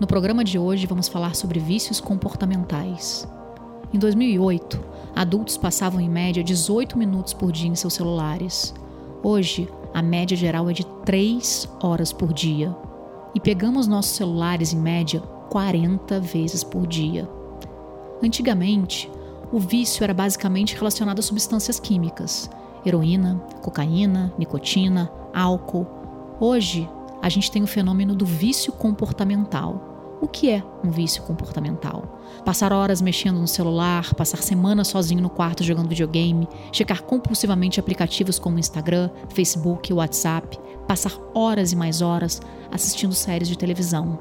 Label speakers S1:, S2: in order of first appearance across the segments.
S1: No programa de hoje vamos falar sobre vícios comportamentais. Em 2008, adultos passavam em média 18 minutos por dia em seus celulares. Hoje, a média geral é de 3 horas por dia. E pegamos nossos celulares em média 40 vezes por dia. Antigamente, o vício era basicamente relacionado a substâncias químicas: heroína, cocaína, nicotina, álcool. Hoje, a gente tem o fenômeno do vício comportamental o que é um vício comportamental? Passar horas mexendo no celular, passar semanas sozinho no quarto jogando videogame, checar compulsivamente aplicativos como Instagram, Facebook, WhatsApp, passar horas e mais horas assistindo séries de televisão.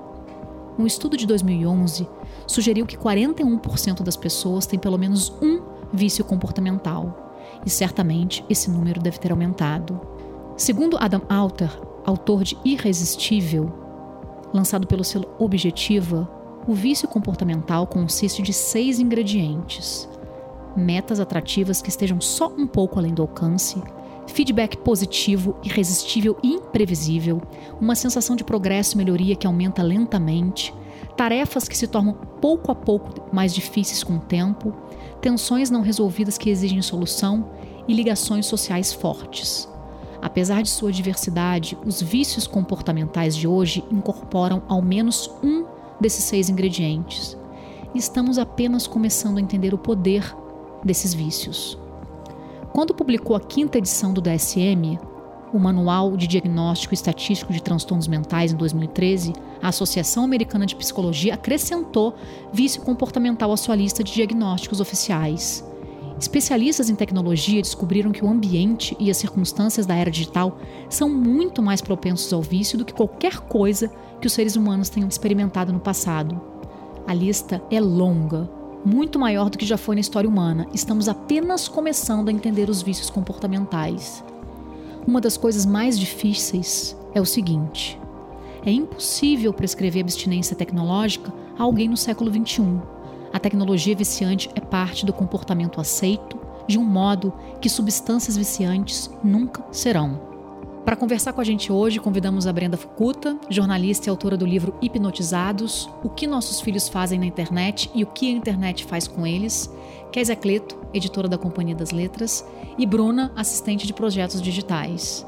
S1: Um estudo de 2011 sugeriu que 41% das pessoas têm pelo menos um vício comportamental, e certamente esse número deve ter aumentado. Segundo Adam Alter, autor de Irresistível, lançado pelo selo Objetiva, o vício comportamental consiste de seis ingredientes: metas atrativas que estejam só um pouco além do alcance, feedback positivo, irresistível e imprevisível, uma sensação de progresso e melhoria que aumenta lentamente, tarefas que se tornam pouco a pouco mais difíceis com o tempo, tensões não resolvidas que exigem solução e ligações sociais fortes. Apesar de sua diversidade, os vícios comportamentais de hoje incorporam ao menos um desses seis ingredientes. Estamos apenas começando a entender o poder desses vícios. Quando publicou a quinta edição do DSM, o Manual de Diagnóstico Estatístico de Transtornos Mentais, em 2013, a Associação Americana de Psicologia acrescentou vício comportamental à sua lista de diagnósticos oficiais. Especialistas em tecnologia descobriram que o ambiente e as circunstâncias da era digital são muito mais propensos ao vício do que qualquer coisa que os seres humanos tenham experimentado no passado. A lista é longa, muito maior do que já foi na história humana. Estamos apenas começando a entender os vícios comportamentais. Uma das coisas mais difíceis é o seguinte: é impossível prescrever abstinência tecnológica a alguém no século XXI a tecnologia viciante é parte do comportamento aceito de um modo que substâncias viciantes nunca serão. Para conversar com a gente hoje, convidamos a Brenda Fukuta, jornalista e autora do livro Hipnotizados: O que nossos filhos fazem na internet e o que a internet faz com eles, Kézia Cleto, editora da Companhia das Letras, e Bruna, assistente de projetos digitais.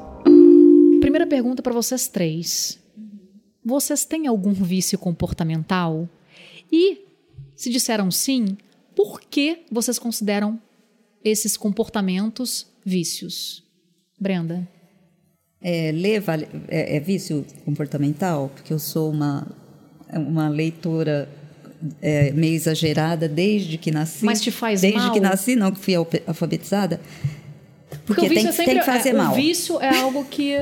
S1: Primeira pergunta para vocês três. Vocês têm algum vício comportamental? E se disseram sim, por que vocês consideram esses comportamentos vícios? Brenda.
S2: É, ler vale, é, é, vício comportamental? Porque eu sou uma, uma leitora é, meio exagerada desde que nasci.
S1: Mas te faz
S2: desde
S1: mal?
S2: Desde que nasci, não que fui alfabetizada.
S1: Porque, porque tem,
S2: é
S1: sempre,
S2: tem que fazer mal.
S1: O vício é algo que...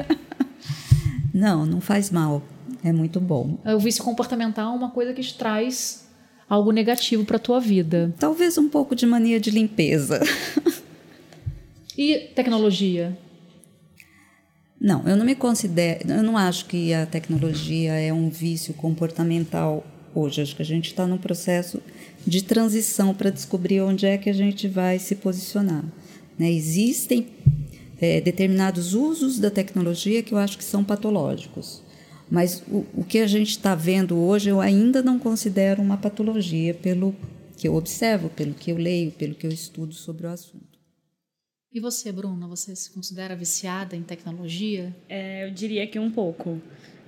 S2: não, não faz mal. É muito bom.
S1: O vício comportamental é uma coisa que te traz algo negativo para tua vida.
S2: Talvez um pouco de mania de limpeza.
S1: e tecnologia?
S2: Não, eu não me considero, eu não acho que a tecnologia é um vício comportamental hoje. Acho que a gente está num processo de transição para descobrir onde é que a gente vai se posicionar. Né? Existem é, determinados usos da tecnologia que eu acho que são patológicos. Mas o, o que a gente está vendo hoje eu ainda não considero uma patologia, pelo que eu observo, pelo que eu leio, pelo que eu estudo sobre o assunto.
S1: E você, Bruna, você se considera viciada em tecnologia?
S3: É, eu diria que um pouco.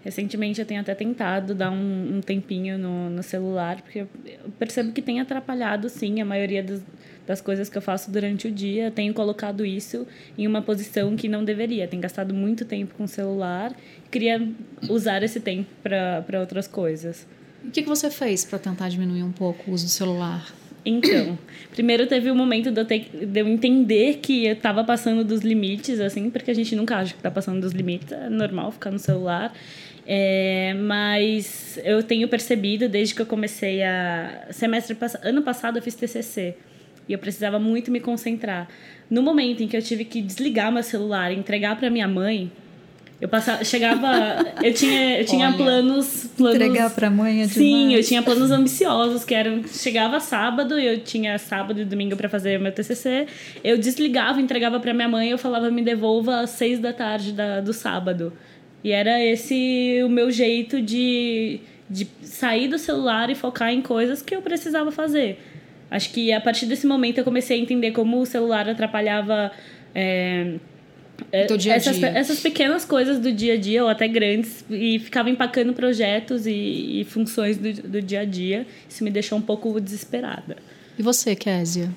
S3: Recentemente eu tenho até tentado dar um, um tempinho no, no, celular, porque eu percebo que tem atrapalhado, sim, a maioria dos, das coisas que eu faço durante o dia. Tenho colocado isso em uma posição que não deveria. Tenho gastado muito tempo com o celular. Queria usar esse tempo para outras coisas.
S1: O que, que você fez para tentar diminuir um pouco o uso do celular?
S3: Então, primeiro teve o um momento de eu, ter, de eu entender que eu estava passando dos limites, assim, porque a gente nunca acha que está passando dos limites, é normal ficar no celular. É, mas eu tenho percebido desde que eu comecei a semestre ano passado eu fiz TCC e eu precisava muito me concentrar. No momento em que eu tive que desligar meu celular e entregar para minha mãe, eu passava, chegava, eu tinha, eu tinha
S2: Olha,
S3: planos, planos.
S2: Entregar para mãe é
S3: Sim, eu tinha planos ambiciosos que eram chegava sábado, eu tinha sábado e domingo para fazer meu TCC. Eu desligava, entregava para minha mãe, eu falava me devolva às seis da tarde da, do sábado. E era esse o meu jeito de, de sair do celular e focar em coisas que eu precisava fazer. Acho que a partir desse momento eu comecei a entender como o celular atrapalhava. É,
S1: do dia a
S3: essas,
S1: dia.
S3: essas pequenas coisas do dia a dia, ou até grandes, e ficava empacando projetos e, e funções do, do dia a dia. Isso me deixou um pouco desesperada.
S1: E você, Késia?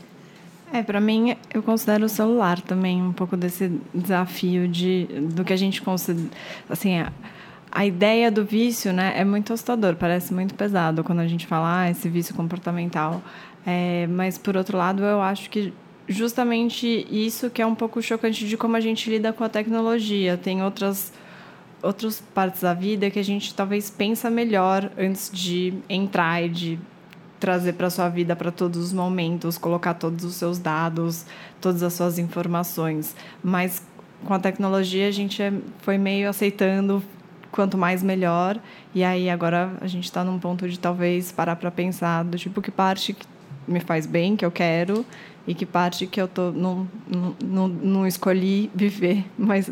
S4: É, para mim, eu considero o celular também um pouco desse desafio de do que a gente considera. Assim, a, a ideia do vício, né, é muito assustador, parece muito pesado quando a gente fala ah, esse vício comportamental. É, mas, por outro lado, eu acho que justamente isso que é um pouco chocante de como a gente lida com a tecnologia. Tem outras outras partes da vida que a gente talvez pensa melhor antes de entrar e de trazer para sua vida para todos os momentos, colocar todos os seus dados, todas as suas informações. Mas com a tecnologia a gente é, foi meio aceitando quanto mais melhor. E aí agora a gente está num ponto de talvez parar para pensar do tipo que parte que me faz bem, que eu quero, e que parte que eu tô não, não, não escolhi viver, mas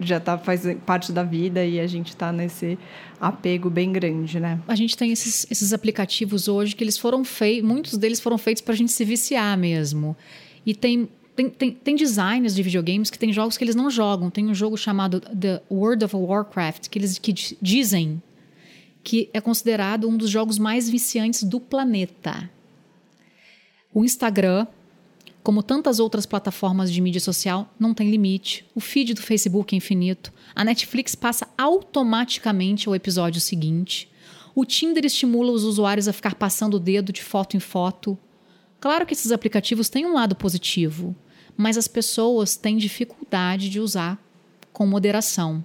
S4: já tá faz parte da vida e a gente está nesse apego bem grande, né?
S1: A gente tem esses, esses aplicativos hoje que eles foram feitos, muitos deles foram feitos para a gente se viciar mesmo. E tem tem, tem, tem designers de videogames que tem jogos que eles não jogam. Tem um jogo chamado The World of Warcraft que eles que dizem que é considerado um dos jogos mais viciantes do planeta. O Instagram, como tantas outras plataformas de mídia social, não tem limite. O feed do Facebook é infinito. A Netflix passa automaticamente ao episódio seguinte. O Tinder estimula os usuários a ficar passando o dedo de foto em foto. Claro que esses aplicativos têm um lado positivo, mas as pessoas têm dificuldade de usar com moderação.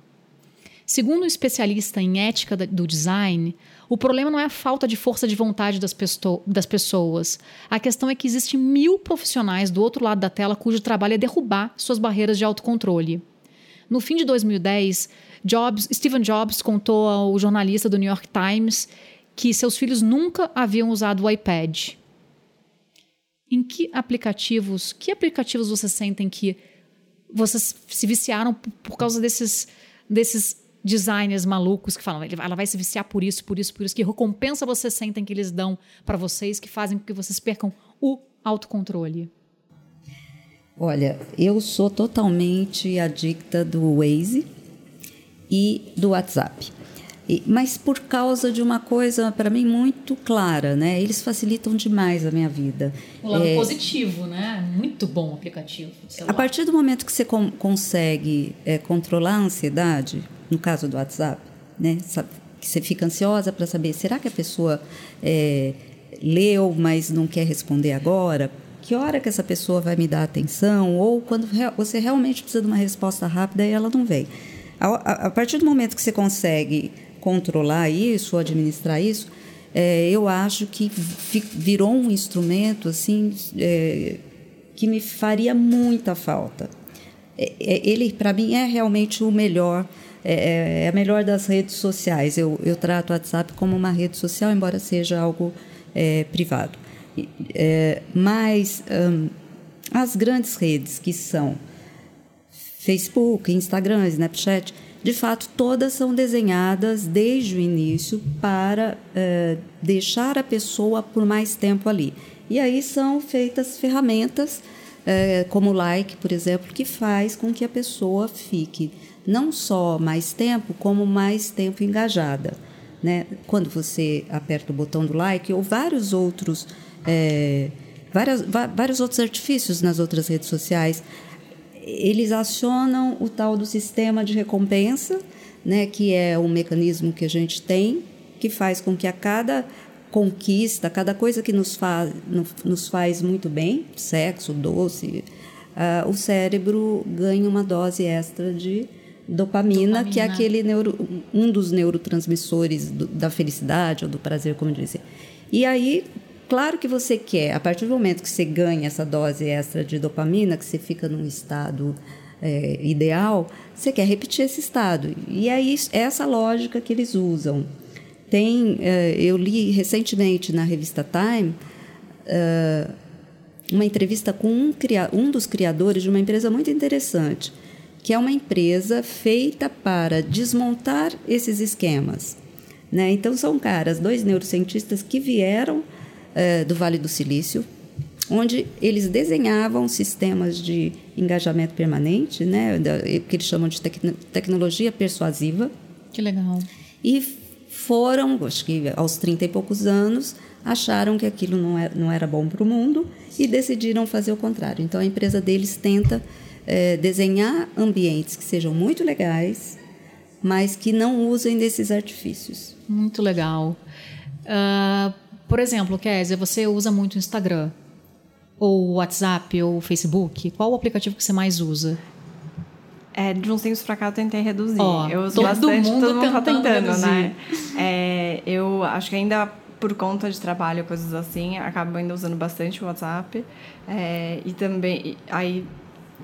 S1: Segundo um especialista em ética do design, o problema não é a falta de força de vontade das, das pessoas. A questão é que existem mil profissionais do outro lado da tela cujo trabalho é derrubar suas barreiras de autocontrole. No fim de 2010, Jobs, Steve Jobs contou ao jornalista do New York Times que seus filhos nunca haviam usado o iPad. Em que aplicativos, que aplicativos vocês sentem que vocês se viciaram por causa desses, desses designers malucos que falam, ela vai se viciar por isso, por isso, por isso, que recompensa vocês sentem que eles dão para vocês, que fazem com que vocês percam o autocontrole?
S2: Olha, eu sou totalmente adicta do Waze e do WhatsApp. E, mas por causa de uma coisa, para mim, muito clara, né? Eles facilitam demais a minha vida.
S1: O lado é, positivo, né? Muito bom o aplicativo.
S2: A partir do momento que você com, consegue é, controlar a ansiedade, no caso do WhatsApp, né? Que você fica ansiosa para saber, será que a pessoa é, leu, mas não quer responder agora? Que hora que essa pessoa vai me dar atenção? Ou quando você realmente precisa de uma resposta rápida e ela não vem. A, a, partir do momento que você consegue controlar isso, administrar isso, é, eu acho que virou um instrumento assim é, que me faria muita falta. É, é ele, para mim, é realmente o melhor, é, é, é, a melhor das redes sociais. Eu, eu trato o WhatsApp como uma rede social, embora seja algo privado. mas hum, as grandes redes que são Facebook, Instagram, Snapchat, de fato, todas são desenhadas desde o início para é, deixar a pessoa por mais tempo ali. E aí são feitas ferramentas, é, como o like, por exemplo, que faz com que a pessoa fique não só mais tempo, como mais tempo engajada. Né? Quando você aperta o botão do like, ou vários outros, é, várias, vários outros artifícios nas outras redes sociais, eles acionam o tal do sistema de recompensa, né, que é um mecanismo que a gente tem, que faz com que a cada conquista, cada coisa que nos faz, nos faz muito bem, sexo, doce, uh, o cérebro ganhe uma dose extra de dopamina, dopamina. que é aquele neuro, um dos neurotransmissores do, da felicidade ou do prazer, como dizer. E aí, claro que você quer, a partir do momento que você ganha essa dose extra de dopamina, que você fica num estado é, ideal, você quer repetir esse estado. E aí, é essa lógica que eles usam. Tem, é, eu li recentemente na revista Time é, uma entrevista com um, um dos criadores de uma empresa muito interessante, que é uma empresa feita para desmontar esses esquemas. Né? Então, são caras, dois neurocientistas que vieram é, do Vale do Silício, onde eles desenhavam sistemas de engajamento permanente, né, que eles chamam de tec tecnologia persuasiva.
S1: Que legal.
S2: E foram, acho que aos 30 e poucos anos, acharam que aquilo não era, não era bom para o mundo e decidiram fazer o contrário. Então, a empresa deles tenta é, desenhar ambientes que sejam muito legais, mas que não usem desses artifícios.
S1: Muito legal. Uh, por exemplo, Kézia, você usa muito o Instagram, ou WhatsApp, ou Facebook. Qual o aplicativo que você mais usa?
S4: É, de uns tempos pra cá eu tentei reduzir. Oh, eu uso todo bastante, mundo todo mundo tá tentando, reduzir. né? É, eu acho que ainda por conta de trabalho, coisas assim, acabo ainda usando bastante o WhatsApp. É, e também, aí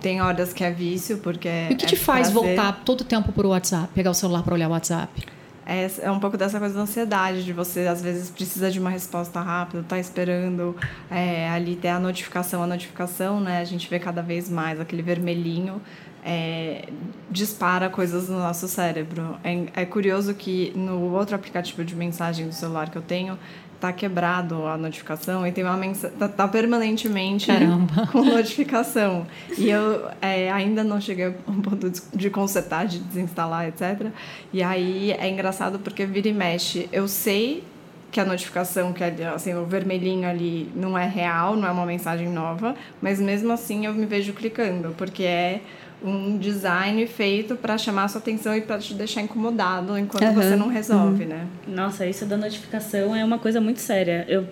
S4: tem horas que é vício, porque.
S1: E o que
S4: é
S1: te faz prazer. voltar todo o tempo pro WhatsApp, pegar o celular para olhar o WhatsApp?
S4: É, é um pouco dessa coisa da ansiedade, de você às vezes precisa de uma resposta rápida, tá esperando é, ali ter a notificação, a notificação, né? A gente vê cada vez mais aquele vermelhinho é, dispara coisas no nosso cérebro. É, é, curioso que no outro aplicativo de mensagem do celular que eu tenho, tá quebrado a notificação e tem uma mensagem. Tá, tá, permanentemente
S1: Caramba.
S4: com notificação. E eu é, ainda não cheguei ao ponto de consertar, de desinstalar, etc. E aí é engraçado porque vira e mexe. Eu sei que a notificação, que é, assim, o vermelhinho ali não é real, não é uma mensagem nova, mas mesmo assim eu me vejo clicando, porque é um design feito para chamar a sua atenção e para te deixar incomodado enquanto uhum. você não resolve, uhum. né?
S3: Nossa, isso da notificação é uma coisa muito séria. Eu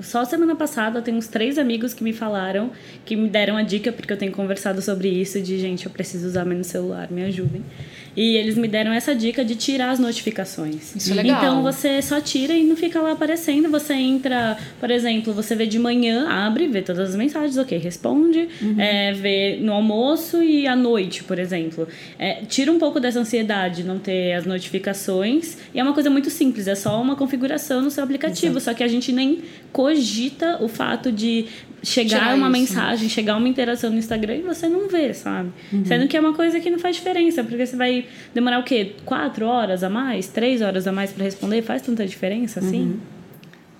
S3: só semana passada eu tenho uns três amigos que me falaram, que me deram a dica, porque eu tenho conversado sobre isso, de gente, eu preciso usar menos celular, me ajudem. E eles me deram essa dica de tirar as notificações.
S1: Isso é legal.
S3: Então você só tira e não fica lá aparecendo. Você entra, por exemplo, você vê de manhã, abre, vê todas as mensagens, ok, responde, uhum. é, vê no almoço e à noite, por exemplo. É, tira um pouco dessa ansiedade não ter as notificações. E é uma coisa muito simples, é só uma configuração no seu aplicativo. Exato. Só que a gente nem cogita o fato de chegar Tirar uma isso, mensagem, chegar uma interação no Instagram e você não vê, sabe? Uhum. Sendo que é uma coisa que não faz diferença, porque você vai demorar o quê? Quatro horas a mais? Três horas a mais para responder? Faz tanta diferença assim? Uhum.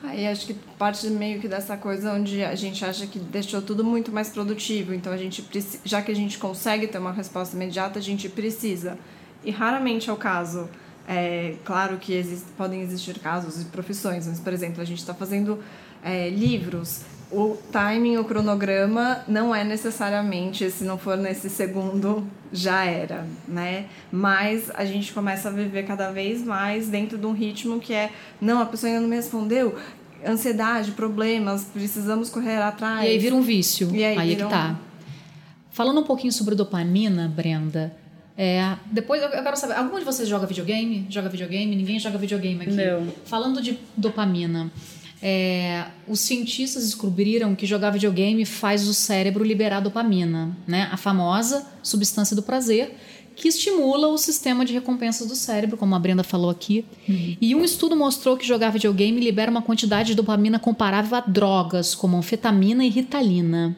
S4: Aí acho que parte meio que dessa coisa onde a gente acha que deixou tudo muito mais produtivo, então a gente já que a gente consegue ter uma resposta imediata, a gente precisa. E raramente é o caso. É, claro que existe, podem existir casos e profissões, mas, por exemplo, a gente está fazendo é, livros o timing, o cronograma não é necessariamente, se não for nesse segundo, já era, né? Mas a gente começa a viver cada vez mais dentro de um ritmo que é, não, a pessoa ainda não me respondeu, ansiedade, problemas, precisamos correr atrás.
S1: E aí vira um vício. E aí, aí é que tá. Falando um pouquinho sobre dopamina, Brenda, é, depois eu quero saber, algum de vocês joga videogame? Joga videogame? Ninguém joga videogame aqui.
S3: Não.
S1: Falando de dopamina, é, os cientistas descobriram que jogar videogame faz o cérebro liberar dopamina, né? a famosa substância do prazer, que estimula o sistema de recompensas do cérebro, como a Brenda falou aqui. Uhum. E um estudo mostrou que jogar videogame libera uma quantidade de dopamina comparável a drogas, como anfetamina e ritalina.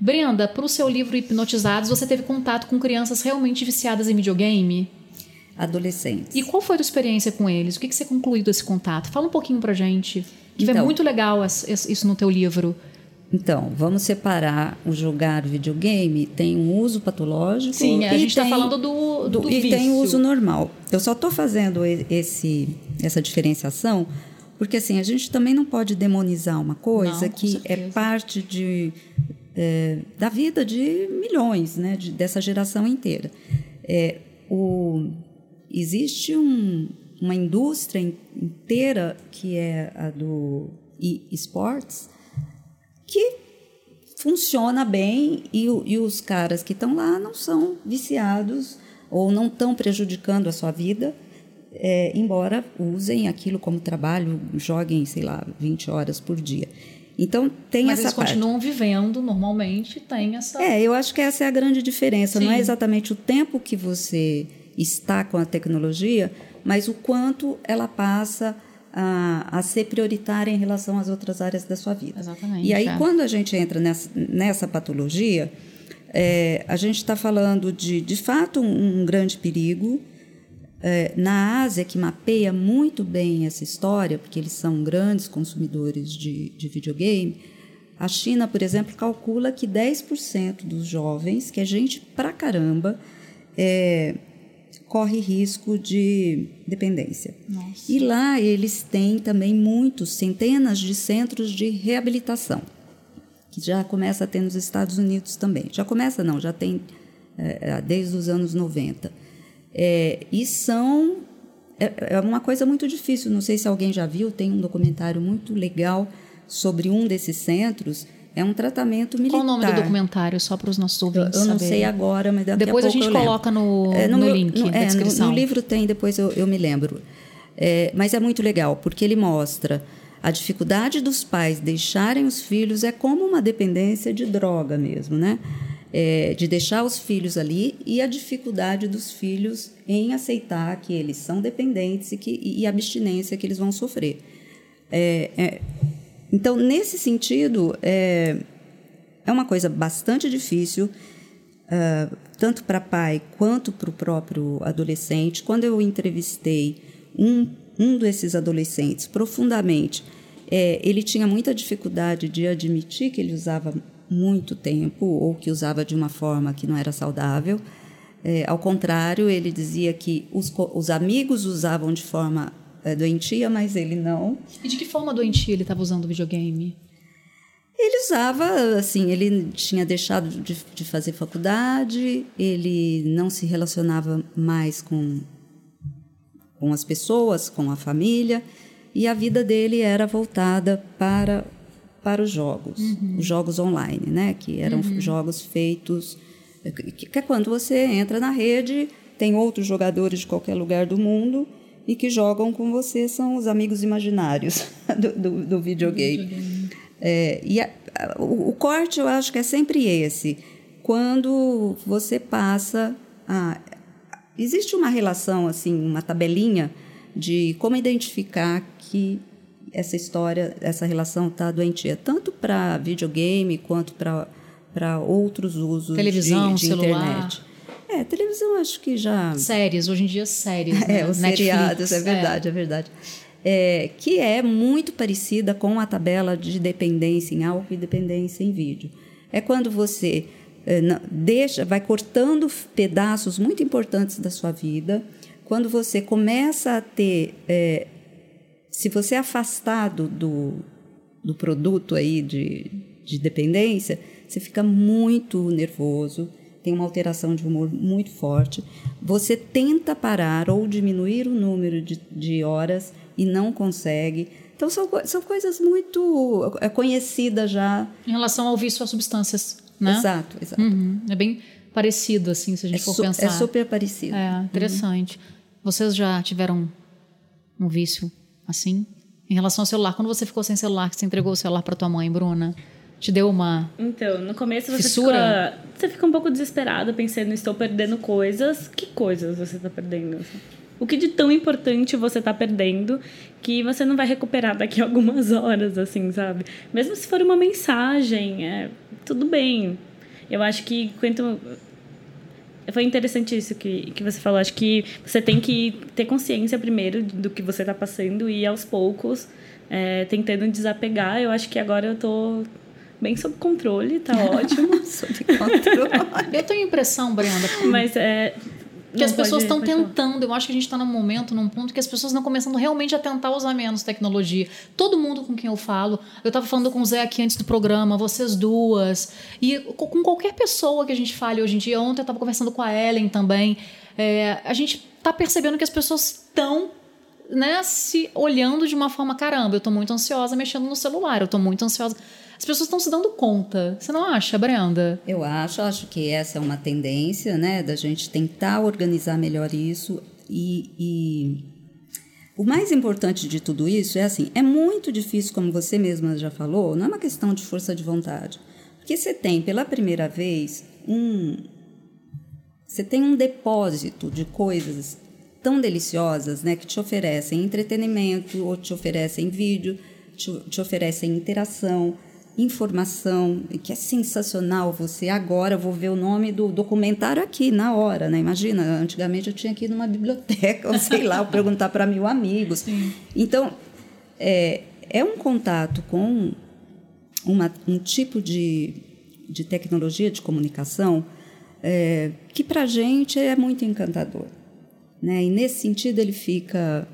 S1: Brenda, para o seu livro Hipnotizados, você teve contato com crianças realmente viciadas em videogame?
S2: Adolescentes.
S1: E qual foi a sua experiência com eles? O que, que você concluiu desse contato? Fala um pouquinho pra gente. Que então, é muito legal isso no teu livro.
S2: Então, vamos separar o jogar videogame, tem um uso patológico.
S1: Sim, a gente está falando do, do, do
S2: E
S1: vício.
S2: tem o uso normal. Eu só estou fazendo esse, essa diferenciação porque assim, a gente também não pode demonizar uma coisa não, que é parte de, é, da vida de milhões, né, de, dessa geração inteira. É, o, existe um, uma indústria inteira que é a do esportes que funciona bem e, e os caras que estão lá não são viciados ou não estão prejudicando a sua vida, é, embora usem aquilo como trabalho, joguem, sei lá, 20 horas por dia. Então tem
S1: Mas
S2: essa
S1: eles
S2: parte.
S1: continuam vivendo normalmente, tem essa.
S2: É, eu acho que essa é a grande diferença. Não
S1: Sim.
S2: é exatamente o tempo que você está com a tecnologia, mas o quanto ela passa a, a ser prioritária em relação às outras áreas da sua vida.
S1: Exatamente,
S2: E aí,
S1: é.
S2: quando a gente entra nessa, nessa patologia, é, a gente está falando de, de fato, um, um grande perigo. É, na Ásia, que mapeia muito bem essa história, porque eles são grandes consumidores de, de videogame, a China, por exemplo, calcula que 10% dos jovens, que é gente pra caramba, é, corre risco de dependência.
S1: Nossa.
S2: E lá eles têm também muitos, centenas de centros de reabilitação, que já começa a ter nos Estados Unidos também. Já começa, não, já tem é, desde os anos 90. É, e são. É, é uma coisa muito difícil, não sei se alguém já viu, tem um documentário muito legal sobre um desses centros. É um tratamento militar.
S1: Qual o nome do documentário, só para os nossos
S2: Eu,
S1: ouvintes
S2: eu não
S1: saberem?
S2: sei agora, mas daqui
S1: Depois
S2: a
S1: a gente
S2: eu
S1: coloca no,
S2: É,
S1: no,
S2: meu-
S1: link
S2: no- é, no-
S1: descrição.
S2: No, livro tem, depois eu, eu me lembro. É, mas é muito legal, porque ele mostra a dificuldade dos pais deixarem os filhos é como uma dependência de droga mesmo, né? É, de deixar os filhos ali e a dificuldade dos filhos em aceitar que eles são dependentes e, que, e a abstinência que eles vão sofrer. É, é, então, nesse sentido, é, é uma coisa bastante difícil, ah, tanto para pai quanto para o próprio adolescente. Quando eu entrevistei um, um desses adolescentes profundamente, é, ele tinha muita dificuldade de admitir que ele usava muito tempo ou que usava de uma forma que não era saudável. É, ao contrário, ele dizia que os, os amigos usavam de forma é, doentia, mas ele não.
S1: E de que forma doentia ele estava usando o videogame?
S2: Ele usava, assim, ele tinha deixado de, de fazer faculdade, ele não se relacionava mais com, com as pessoas, com a família, e a vida dele era voltada para, para os jogos, os jogos online, né? Que eram jogos feitos. Que, é quando você entra na rede, tem outros jogadores de qualquer lugar do mundo e que jogam com você, são os amigos imaginários do, do, do videogame. É, e a- o, o corte eu acho que é sempre esse. Quando você passa a. Existe uma relação, assim, uma tabelinha de como identificar que essa história, essa relação está doentia, tanto para videogame quanto para outros usos
S1: Televisão,
S2: de, de
S1: celular.
S2: internet. É, televisão acho que já.
S1: Séries, hoje em dia séries. né?
S2: É, os
S1: Netflix,
S2: seriados, é verdade, é, verdade. É, que é muito parecida com a tabela de dependência em álcool e dependência em vídeo. É quando você é, não- deixa, vai cortando pedaços muito importantes da sua vida, quando você começa a ter, é, se você é afastado do, do produto aí de, de dependência, você fica muito nervoso, tem uma alteração de humor muito forte. Você tenta parar ou diminuir o número de, de horas e não consegue. Então, são, são coisas muito é, conhecidas já.
S1: Em relação ao vício às substâncias, né?
S2: Exato, exato.
S1: Uhum. É bem parecido, assim, se a
S2: É,
S1: gente for
S2: su-
S1: pensar.
S2: é super parecido.
S1: É, interessante. Vocês já tiveram um vício assim? Em relação ao celular, quando você ficou sem celular, que você entregou o celular para tua mãe, Bruna, te deu uma.
S3: Então, no começo você
S1: Fissura?
S3: fica, você fica um pouco desesperado, pensando, estou perdendo coisas. Que coisas você está perdendo? O que de tão importante você está perdendo que você não vai recuperar daqui a algumas horas, assim, sabe? Mesmo se for uma mensagem, é, tudo bem. Eu acho que quanto foi interessante isso que, que você falou. Acho que você tem que ter consciência primeiro do que você está passando e aos poucos é, tentando desapegar. Eu acho que agora eu tô bem sob controle, tá ótimo.
S2: Sob controle.
S1: Eu tenho impressão, Brenda,
S3: Mas é.
S1: Que as pessoas estão tentando. Eu acho que a gente está num momento, num ponto que as pessoas estão começando realmente a tentar usar menos tecnologia. Todo mundo com quem eu falo, eu estava falando com o Zé aqui antes do programa, vocês duas, e co- com qualquer pessoa que a gente fale hoje em dia. Ontem eu estava conversando com a Ellen também. É, a gente está percebendo que as pessoas estão né, se olhando de uma forma, caramba, eu tô muito ansiosa mexendo no celular, eu tô muito ansiosa. As pessoas estão se dando conta. Você não acha, Brenda?
S2: Eu acho, acho que essa é uma tendência, né, da gente tentar organizar melhor isso e, e o mais importante de tudo isso é assim, é muito difícil, como você mesma já falou, não é uma questão de força de vontade, porque você tem pela primeira vez um você tem um depósito de coisas tão deliciosas, né, que te oferecem entretenimento, ou te oferecem vídeo, te, te oferecem interação, informação, que é sensacional. Você agora vou ver o nome do documentário aqui na hora, né? Imagina, antigamente eu tinha que ir numa biblioteca, ou sei lá, perguntar para mil amigos. Sim. Então, é, é um contato com uma, um tipo de, de tecnologia de comunicação é, que para a gente é muito encantador. Né? E nesse sentido ele fica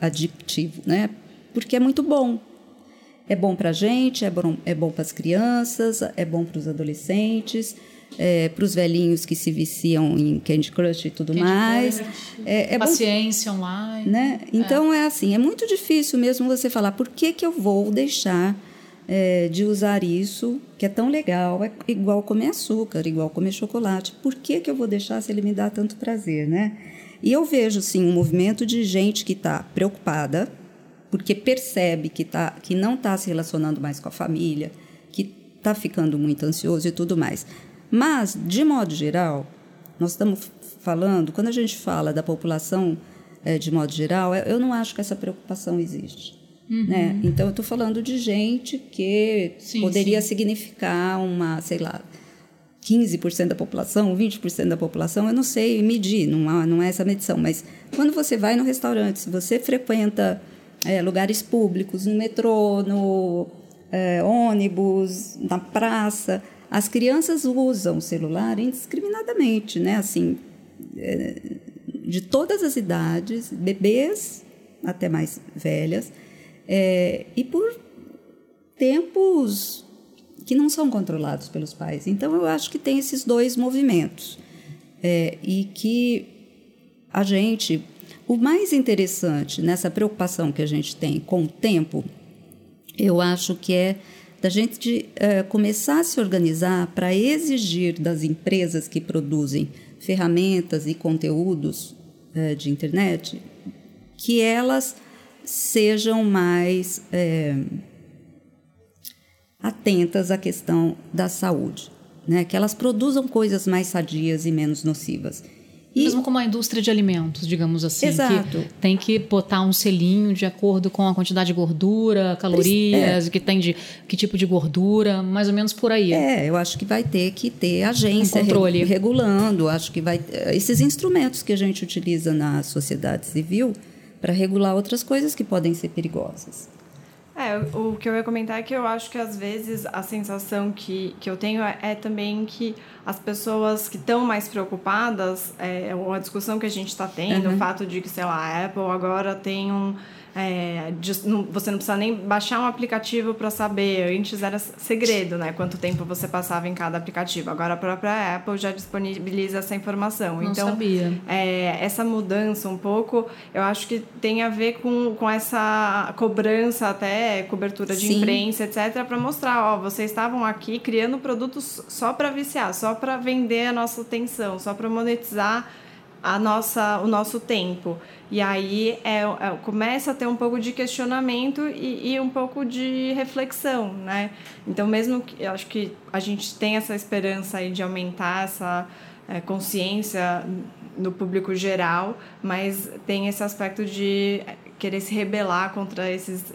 S2: adictivo, né? porque é muito bom. É bom para a gente, é bom, é bom para as crianças, é bom para os adolescentes, é, para os velhinhos que se viciam em Candy Crush e tudo Candy mais. Crush,
S1: é, é Paciência bom, online.
S2: Né? Então é. é. assim, é muito difícil mesmo você falar por que, que eu vou deixar é, de usar isso, que é tão legal, é igual comer açúcar, igual comer chocolate. Por que, que eu vou deixar se ele me dá tanto prazer, né? E eu vejo, sim, um movimento de gente que está preocupada, porque percebe que, tá, que não está se relacionando mais com a família, que está ficando muito ansioso e tudo mais. Mas, de modo geral, nós estamos falando, quando a gente fala da população é, de modo geral, eu não acho que essa preocupação existe. Uhum. Né? Então, eu estou falando de gente que sim, poderia sim. significar uma, sei lá, 15% da população, 20% da população, eu não sei medir, não, há, não é essa medição, mas quando você vai no restaurante, se você frequenta é, lugares públicos, no metrô, no é, ônibus, na praça, as crianças usam o celular indiscriminadamente, né? Assim, é, de todas as idades, bebês até mais velhas, é, e por tempos que não são controlados pelos pais. Então, eu acho que tem esses dois movimentos. É, e que a gente. O mais interessante nessa preocupação que a gente tem com o tempo, eu acho que é da gente de, é, começar a se organizar para exigir das empresas que produzem ferramentas e conteúdos é, de internet que elas sejam mais é, atentas à questão da saúde, né? que elas produzam coisas mais sadias e menos nocivas.
S1: E... Mesmo como a indústria de alimentos, digamos assim.
S2: Exato.
S1: Que tem que botar um selinho de acordo com a quantidade de gordura, calorias, é. que tem de que tipo de gordura, mais ou menos por aí.
S2: É, eu acho que vai ter que ter agência
S1: um controle.
S2: regulando. Acho que vai esses instrumentos que a gente utiliza na sociedade civil para regular outras coisas que podem ser perigosas.
S4: É, o que eu ia comentar é que eu acho que às vezes a sensação que, que eu tenho é, é também que as pessoas que estão mais preocupadas, é, a discussão que a gente está tendo, uhum. o fato de que, sei lá, a Apple agora tem um é, você não precisa nem baixar um aplicativo para saber. Antes era segredo, né? Quanto tempo você passava em cada aplicativo. Agora a própria Apple já disponibiliza essa informação.
S1: Não
S4: então,
S1: sabia.
S4: É, essa mudança um pouco, eu acho que tem a ver com, com essa cobrança até, cobertura de Sim. imprensa, etc., para mostrar, ó, vocês estavam aqui criando produtos só para viciar, só para vender a nossa atenção, só para monetizar a nossa, o nosso tempo. E aí é, é, começa a ter um pouco de questionamento e, e, um pouco de reflexão, né? Então, mesmo que eu acho que a gente tem essa esperança aí de aumentar essa é, consciência no público geral, mas tem esse aspecto de querer se rebelar contra esses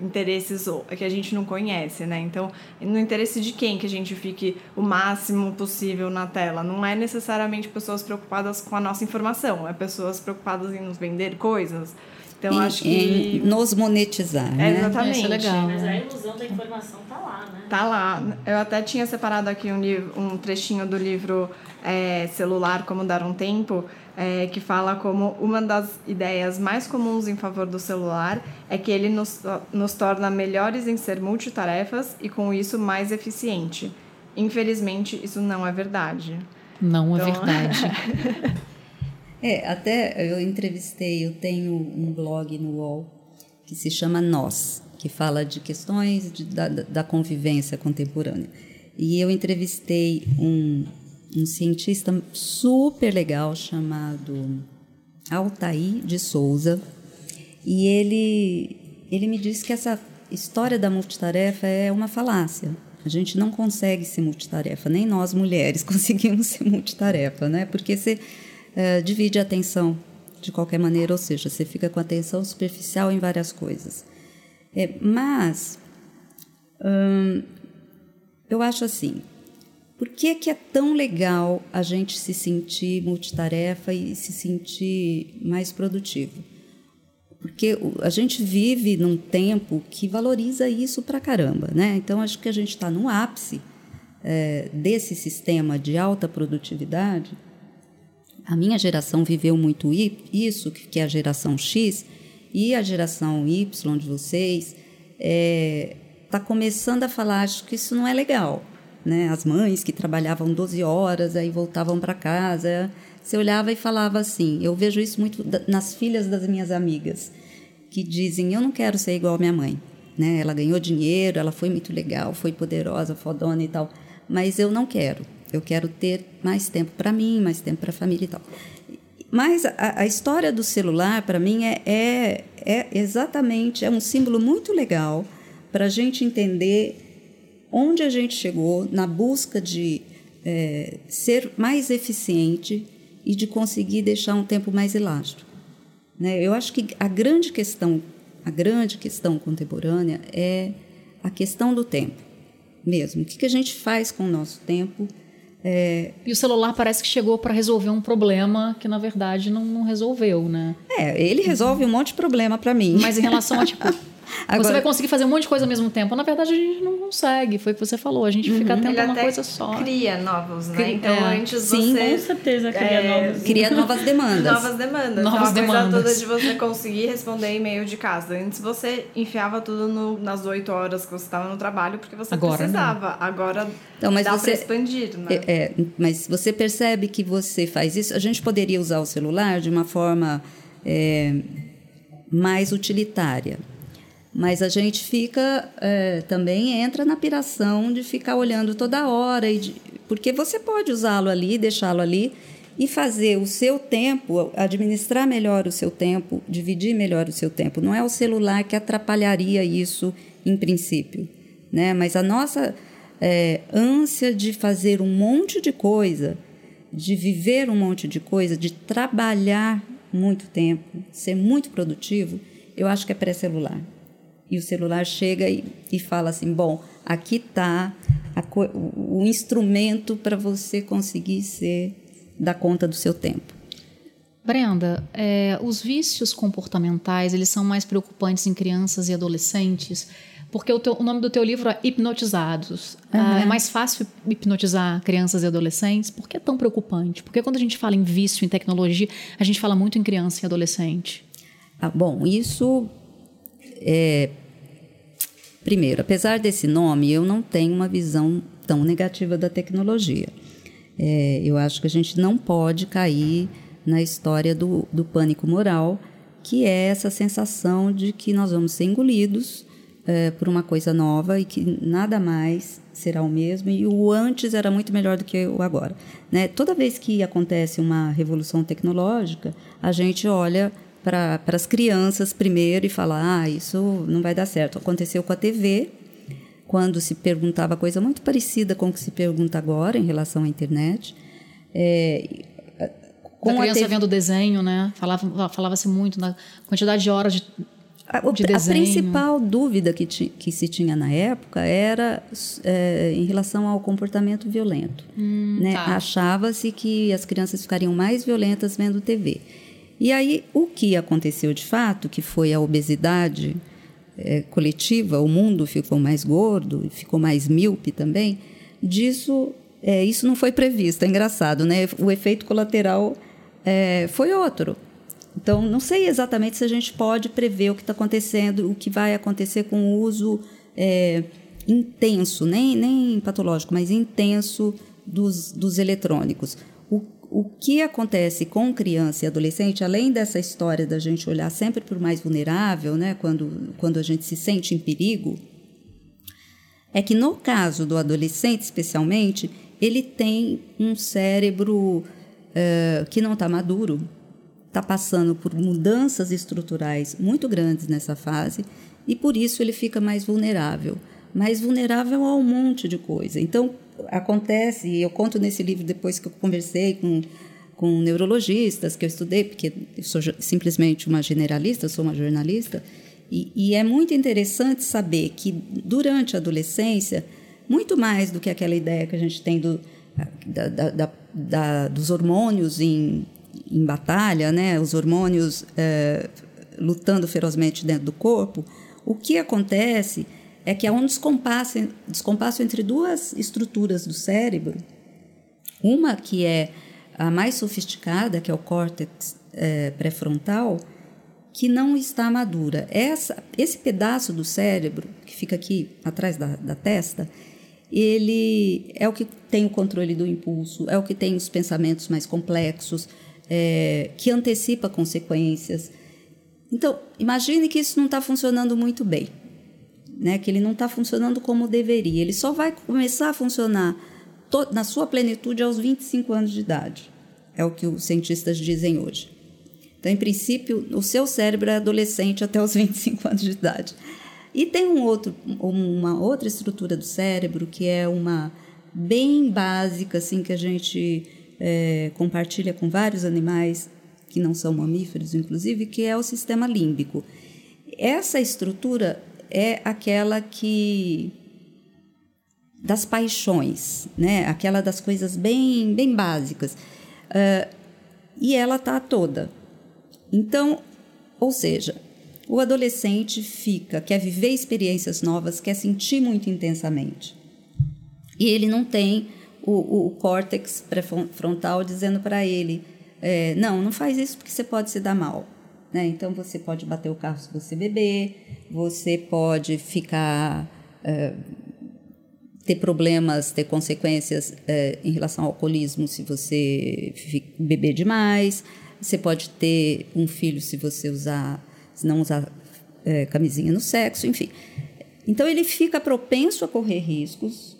S4: interesses que a gente não conhece, né? Então, no interesse de quem que a gente fique o máximo possível na tela? Não é necessariamente pessoas preocupadas com a nossa informação, é pessoas preocupadas em nos vender coisas. Então,
S2: e,
S4: acho que.
S2: nos monetizar. É, né?
S4: Exatamente.
S3: Isso
S4: é
S3: legal. Mas a ilusão da informação tá lá, né?
S4: Tá lá. Eu até tinha separado aqui um, livro, um trechinho do livro é, Celular Como Dar um Tempo é, que fala como uma das ideias mais comuns em favor do celular é que ele nos, nos torna melhores em ser multitarefas e, com isso, mais eficiente. Infelizmente, isso não é verdade.
S1: Não é então... é verdade.
S2: é, até eu entrevistei, eu tenho um blog no UOL que se chama Nós, que fala de questões de, da, da convivência contemporânea. E eu entrevistei um, um cientista super legal chamado Altair de Souza, e ele, ele me disse que essa história da multitarefa é uma falácia. A gente não consegue ser multitarefa, nem nós mulheres conseguimos ser multitarefa, né? Porque você uh, divide a atenção de qualquer maneira, ou seja, você fica com atenção superficial em várias coisas. É, mas hum, eu acho assim, por que, que é tão legal a gente se sentir multitarefa e se sentir mais produtivo? Porque a gente vive num tempo que valoriza isso pra caramba, né? Então acho que a gente está no ápice é, desse sistema de alta produtividade. A minha geração viveu muito isso, que é a geração X, e a geração Y de vocês está é, tá começando a falar, acho que isso não é legal. Né? As mães que trabalhavam 12 horas, aí voltavam para casa. Você olhava e falava assim: eu vejo isso muito nas filhas das minhas amigas, que dizem: eu não quero ser igual a minha mãe. Né? Ela ganhou dinheiro, ela foi muito legal, foi poderosa, fodona e tal, mas eu não quero. Eu quero ter mais tempo para mim, mais tempo para a família e tal. Mas a, a história do celular, para mim, é, é, é exatamente é um símbolo muito legal para a gente entender onde a gente chegou na busca de é, ser mais eficiente e de conseguir deixar um tempo mais elástico. Né? Eu acho que a grande questão, a grande questão contemporânea é a questão do tempo mesmo. O que, que a gente faz com o nosso tempo?
S1: É... E o celular parece que chegou para resolver um problema que na verdade não, não resolveu, né?
S2: É, ele resolve um monte de problema para mim.
S1: Mas em relação a tipo Agora, você vai conseguir fazer um monte de coisa ao mesmo tempo. Na verdade, a gente não consegue. Foi o que você falou. A gente uhum. fica atento a uma coisa só.
S4: Cria novos, né? Então, é. antes
S3: Sim,
S4: você.
S3: Com certeza, cria é, novos.
S2: Cria novas demandas.
S4: Novas demandas. Novas então, demandas. toda de você conseguir responder e-mail de casa. Antes você enfiava tudo no, nas oito horas que você estava no trabalho, porque você Agora, precisava. Não. Agora então, mas dá você, expandir, né?
S2: É, é, mas você percebe que você faz isso. A gente poderia usar o celular de uma forma é, mais utilitária. Mas a gente fica é, também entra na piração de ficar olhando toda hora, e de, porque você pode usá-lo ali, deixá-lo ali e fazer o seu tempo, administrar melhor o seu tempo, dividir melhor o seu tempo. Não é o celular que atrapalharia isso em princípio, né? Mas a nossa é, ânsia de fazer um monte de coisa, de viver um monte de coisa, de trabalhar muito tempo, ser muito produtivo, eu acho que é pré-celular e o celular chega e, e fala assim: bom, aqui está o, instrumento para você conseguir ser dar conta do seu tempo.
S1: Brenda, é, os vícios comportamentais eles são mais preocupantes em crianças e adolescentes porque o, teu, o nome do teu livro é Hipnotizados. Uhum. Ah, é mais fácil hipnotizar crianças e adolescentes? Por que é tão preocupante? Porque quando a gente fala em vício, em tecnologia, a gente fala muito em criança e adolescente.
S2: Ah, bom, isso é, primeiro, apesar desse nome, eu não tenho uma visão tão negativa da tecnologia. É, eu acho que a gente não pode cair na história do, do pânico moral, que é essa sensação de que nós vamos ser engolidos é, por uma coisa nova e que nada mais será o mesmo e o antes era muito melhor do que o agora. Né? Toda vez que acontece uma revolução tecnológica, a gente olha para as crianças primeiro e falar: ah, isso não vai dar certo. Aconteceu com a TV, quando se perguntava coisa muito parecida com o que se pergunta agora em relação à internet.
S1: É, com a criança a TV... vendo desenho, né? Falava, falava-se muito na quantidade de horas de, de
S2: a, a principal dúvida que, ti, que se tinha na época era é, em relação ao comportamento violento. Hum, né? tá. Achava-se que as crianças ficariam mais violentas vendo TV. E aí, o que aconteceu de fato, que foi a obesidade é, coletiva, o mundo ficou mais gordo, ficou mais míope também, disso, é, isso não foi previsto. É engraçado, né? O efeito colateral é, foi outro. Então, não sei exatamente se a gente pode prever o que está acontecendo, o que vai acontecer com o uso é, intenso, nem, nem patológico, mas intenso dos, dos eletrônicos o que acontece com criança e adolescente, além dessa história da gente olhar sempre para o mais vulnerável, né, quando, quando a gente se sente em perigo, é que no caso do adolescente, especialmente, ele tem um cérebro uh, que não está maduro, está passando por mudanças estruturais muito grandes nessa fase e por isso ele fica mais vulnerável. Mais vulnerável a um monte de coisa. Então, acontece, e eu conto nesse livro depois que eu conversei com, com neurologistas que eu estudei, porque eu sou simplesmente uma generalista, sou uma jornalista, e, e, é muito interessante saber que durante a adolescência, muito mais do que aquela ideia que a gente tem do, da, da, da, dos hormônios em, em batalha, né, os hormônios é, lutando ferozmente dentro do corpo, o que acontece é que há um descompasso, descompasso entre duas estruturas do cérebro. Uma que é a mais sofisticada, que é o córtex é, pré-frontal, que não está madura. Essa, esse pedaço do cérebro, que fica aqui atrás da, da testa, ele é o que tem o controle do impulso, é o que tem os pensamentos mais complexos, é, que antecipa consequências. Então, imagine que isso não está funcionando muito bem né, que ele não está funcionando como deveria. Ele só vai começar a funcionar na sua plenitude aos 25 anos de idade. É o que os cientistas dizem hoje. Então, em princípio, o seu cérebro é adolescente até os 25 anos de idade. E tem um outro, uma outra estrutura do cérebro que é uma bem básica, assim, que a gente é, compartilha com vários animais que não são mamíferos, inclusive, que é o sistema límbico. Essa estrutura é aquela que das paixões, né? Aquela das coisas bem, bem básicas. Uh, e ela tá toda. Então, ou seja, o adolescente fica, quer viver experiências novas, quer sentir muito intensamente. E ele não tem o, o córtex pré-frontal dizendo para ele: é, não, não faz isso porque você pode se dar mal. Né? Então, você pode bater o carro se você beber, você pode ficar. É, ter problemas, ter consequências é, em relação ao alcoolismo se você beber demais. Você pode ter um filho se você usar, se não usar é, camisinha no sexo, enfim. Então ele fica propenso a correr riscos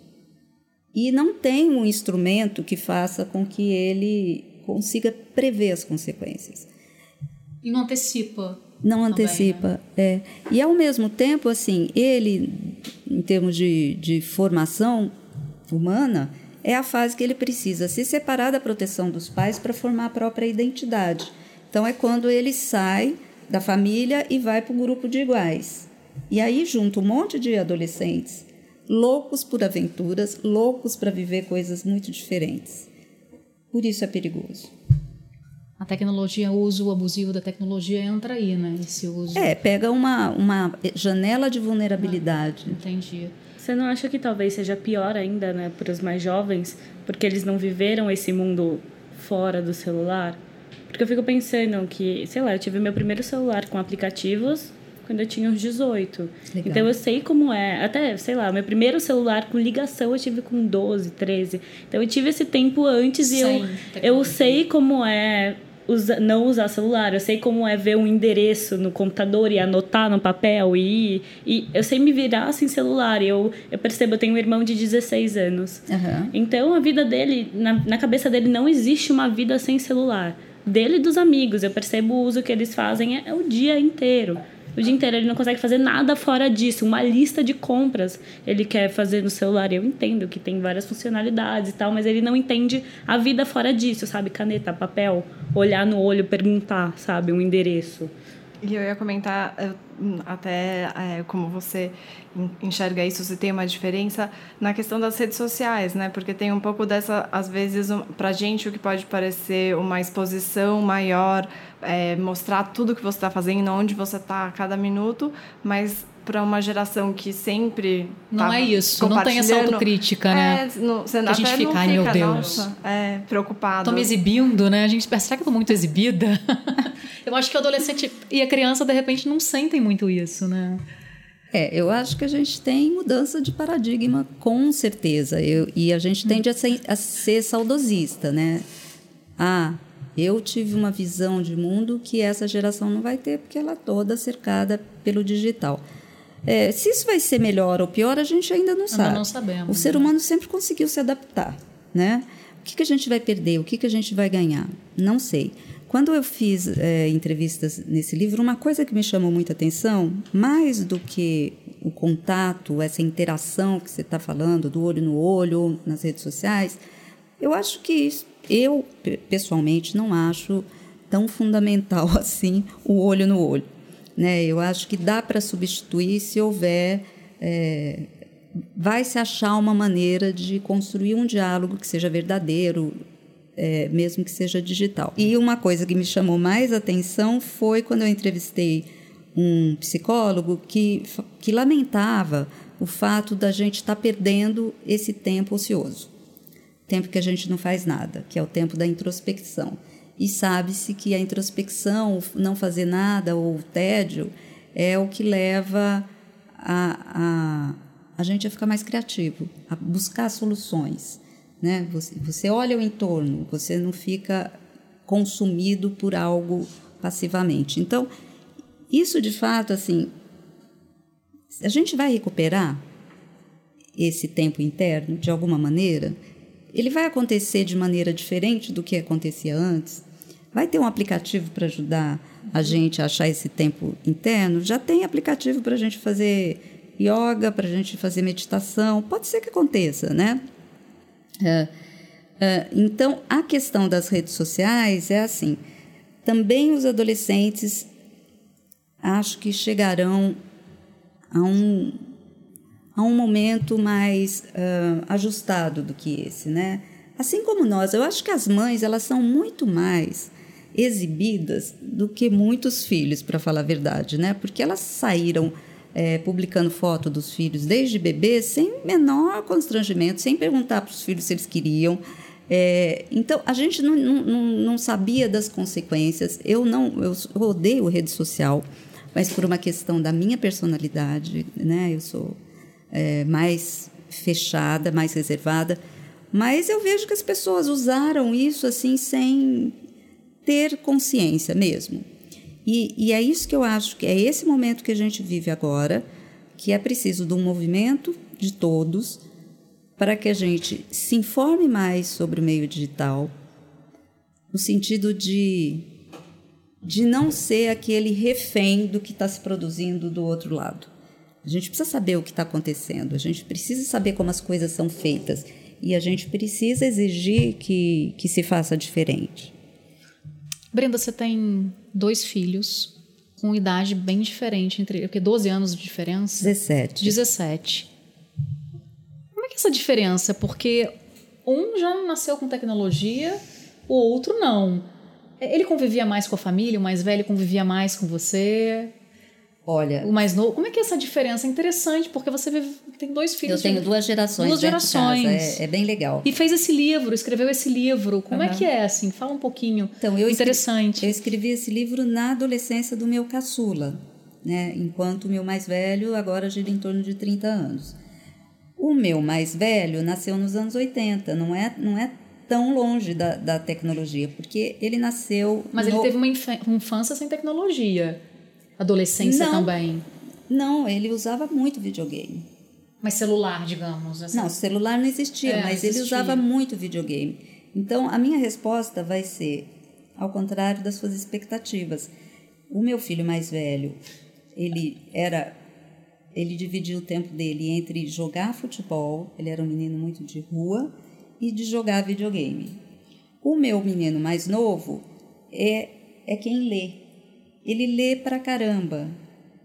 S2: e não tem um instrumento que faça com que ele consiga prever as consequências.
S1: E não antecipa.
S2: Não também, antecipa, né? é. E ao mesmo tempo, assim, ele, em termos de, de formação humana, é a fase que ele precisa se separar da proteção dos pais para formar a própria identidade. Então, é quando ele sai da família e vai para o grupo de iguais. E aí junto um monte de adolescentes loucos por aventuras, loucos para viver coisas muito diferentes. Por isso é perigoso
S1: a tecnologia, o uso abusivo da tecnologia entra aí, né? Esse uso.
S2: É, pega uma, uma janela de vulnerabilidade.
S1: Ah, entendi.
S3: Você não acha que talvez seja pior ainda, né, para os mais jovens, porque eles não viveram esse mundo fora do celular? Porque eu fico pensando que, sei lá, eu tive meu primeiro celular com aplicativos quando eu tinha uns 18. Legal. Então eu sei como é. Até, sei lá, meu primeiro celular com ligação eu tive com 12, 13. Então eu tive esse tempo antes e eu, eu sei como é usa, não usar celular. Eu sei como é ver um endereço no computador e anotar no papel e ir. E eu sei me virar sem celular. Eu, eu percebo, eu tenho um irmão de 16 anos. Uhum. Então a vida dele, na, na cabeça dele, não existe uma vida sem celular. Dele e dos amigos. Eu percebo o uso que eles fazem é, é o dia inteiro o dia inteiro. Ele não consegue fazer nada fora disso. Uma lista de compras ele quer fazer no celular. Eu entendo que tem várias funcionalidades e tal, mas ele não entende a vida fora disso, sabe? Caneta, papel, olhar no olho, perguntar, sabe? Um endereço.
S4: E eu ia comentar até é, como você enxerga isso, se tem uma diferença na questão das redes sociais, né? Porque tem um pouco dessa, às vezes, um, para gente o que pode parecer uma exposição maior, é, mostrar tudo que você está fazendo, onde você está a cada minuto, mas para uma geração que sempre
S1: não tá é isso não tem essa autocrítica né é, não, você que a gente fica, ai meu Deus nossa,
S4: é preocupado
S1: tô me exibindo né a gente pensa será que eu tô muito exibida eu acho que o adolescente e a criança de repente não sentem muito isso né
S2: é, eu acho que a gente tem mudança de paradigma, com certeza. Eu, e a gente tende a ser, a ser saudosista, né? Ah, eu tive uma visão de mundo que essa geração não vai ter, porque ela é toda cercada pelo digital. É, se isso vai ser melhor ou pior, a gente ainda não sabe.
S1: não sabemos.
S2: O ser humano sempre conseguiu se adaptar, né? O que, que a gente vai perder? O que, que a gente vai ganhar? Não sei. Quando eu fiz é, entrevistas nesse livro, uma coisa que me chamou muita atenção, mais do que o contato, essa interação que você está falando, do olho no olho, nas redes sociais, eu acho que isso, eu pessoalmente não acho tão fundamental assim o olho no olho. Né? Eu acho que dá para substituir se houver. É, vai se achar uma maneira de construir um diálogo que seja verdadeiro, é, mesmo que seja digital. E uma coisa que me chamou mais atenção foi quando eu entrevistei um psicólogo que, que lamentava o fato da gente estar tá perdendo esse tempo ocioso. Tempo que a gente não faz nada, que é o tempo da introspecção e sabe-se que a introspecção, não fazer nada ou o tédio é o que leva a, a, a gente a ficar mais criativo, a buscar soluções. Né? Você, você olha o entorno, você não fica consumido por algo passivamente. Então, isso de fato, assim, a gente vai recuperar esse tempo interno de alguma maneira ele vai acontecer de maneira diferente do que acontecia antes? Vai ter um aplicativo para ajudar a gente a achar esse tempo interno? Já tem aplicativo para a gente fazer yoga, para a gente fazer meditação. Pode ser que aconteça, né? É, é, então, a questão das redes sociais é assim: também os adolescentes acho que chegarão a um, a um momento mais uh, ajustado do que esse, né? Assim como nós, eu acho que as mães elas são muito mais exibidas do que muitos filhos, para falar a verdade, né? Porque elas saíram é, publicando foto dos filhos desde bebê sem menor constrangimento, sem perguntar para os filhos se eles queriam. É, então a gente não, não, não, sabia das consequências. Eu não, eu odeio rede social, mas por uma questão da minha personalidade, né? Eu sou é, mais fechada, mais reservada. Mas eu vejo que as pessoas usaram isso assim sem ter consciência mesmo. E, e, é isso que eu acho que é esse momento que a gente vive agora, que é preciso de um movimento de todos para que a gente se informe mais sobre o meio digital, no sentido de, de não ser aquele refém do que está se produzindo do outro lado. A gente precisa saber o que está acontecendo, a gente precisa saber como as coisas são feitas e a gente precisa exigir que, que se faça diferente.
S1: Brenda, você tem dois filhos com idade bem diferente, entre porque 12 anos de diferença?
S2: 17.
S1: 17. Como é que é essa diferença? Porque um já nasceu com tecnologia, o outro não. Ele convivia mais com a família, o mais velho convivia mais com você?
S2: Olha.
S1: O mais novo. Como é que é essa diferença? É interessante, porque você tem dois filhos.
S2: Eu tenho de, duas gerações.
S1: Duas gerações.
S2: É, é, bem legal.
S1: E fez esse livro, escreveu esse livro. Como uhum. é que é, assim? Fala um pouquinho. Então, eu interessante.
S2: Escrevi, eu escrevi esse livro na adolescência do meu caçula, né? Enquanto o meu mais velho agora gira em torno de 30 anos. O meu mais velho nasceu nos anos 80, não é, não é tão longe da, da tecnologia, porque ele nasceu.
S1: Mas
S2: no...
S1: ele teve uma infância sem tecnologia. Adolescência não, também?
S2: Não, ele usava muito videogame.
S1: Mas celular, digamos.
S2: Assim. Não, celular não existia, é, mas existia. ele usava muito videogame. Então, a minha resposta vai ser ao contrário das suas expectativas. O meu filho mais velho, ele era ele dividia o tempo dele entre jogar futebol, ele era um menino muito de rua, e de jogar videogame. O meu menino mais novo é, é quem lê ele lê pra caramba,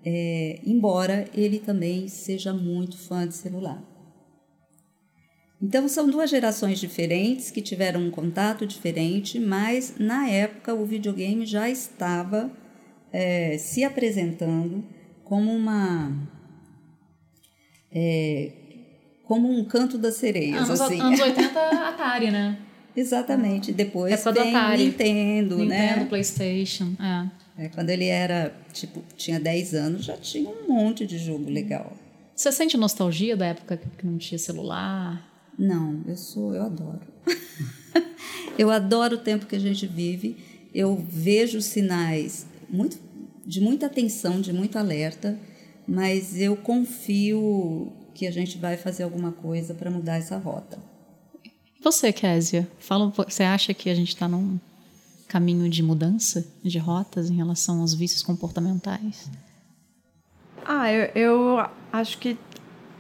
S2: é, embora ele também seja muito fã de celular. Então são duas gerações diferentes que tiveram um contato diferente, mas na época o videogame já estava é, se apresentando como uma é, como um canto das sereias.
S1: Anos,
S2: assim.
S1: anos 80 Atari, né?
S2: Exatamente. Depois é vem Atari. Nintendo,
S1: Nintendo,
S2: né?
S1: Nintendo, PlayStation. É.
S2: É, quando ele era, tipo, tinha 10 anos, já tinha um monte de jogo legal.
S1: Você sente nostalgia da época que não tinha celular?
S2: Não, eu sou, eu adoro. Eu adoro o tempo que a gente vive. Eu vejo sinais muito, de muita atenção, de muito alerta, mas eu confio que a gente vai fazer alguma coisa para mudar essa rota.
S1: Você, Késia, fala, você acha que a gente está num caminho de mudança de rotas em relação aos vícios comportamentais?
S4: Ah, eu, eu acho que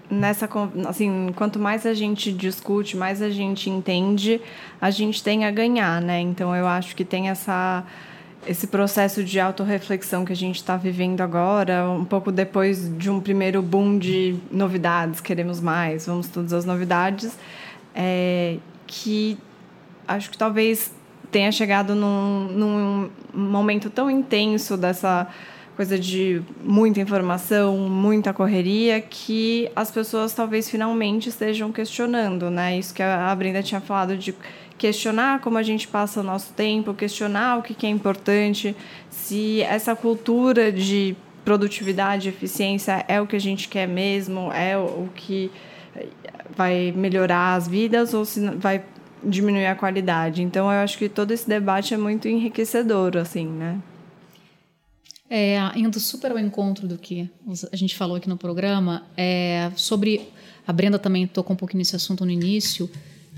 S4: nessa assim quanto mais a gente discute mais a gente entende a gente tem a ganhar né então eu acho que tem essa esse processo de autorreflexão que a gente está vivendo agora um pouco depois de um primeiro boom de novidades queremos mais vamos todas as novidades é, que acho que talvez tenha chegado num, num momento tão intenso dessa coisa de muita informação, muita correria, que as pessoas talvez finalmente estejam questionando, né? Isso que a Brenda tinha falado de questionar como a gente passa o nosso tempo, questionar o que, é importante, se essa cultura de produtividade, eficiência é o que a gente quer mesmo, é o que vai melhorar as vidas ou se vai diminuir a qualidade. Então eu acho que todo esse debate é muito enriquecedor, assim, né?
S1: É, indo super ao encontro do que a gente falou aqui no programa, é, sobre. A Brenda também tocou um pouquinho nesse assunto no início,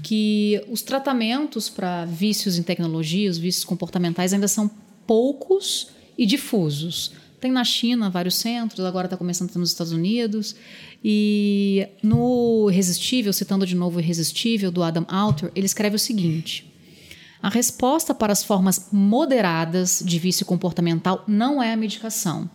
S1: que os tratamentos para vícios em tecnologia, os vícios comportamentais, ainda são poucos e difusos. Tem na China vários centros, agora está começando nos Estados Unidos. E no Irresistível, citando de novo o Irresistível, do Adam Alter, ele escreve o seguinte. A resposta para as formas moderadas de vício comportamental não é a medicação.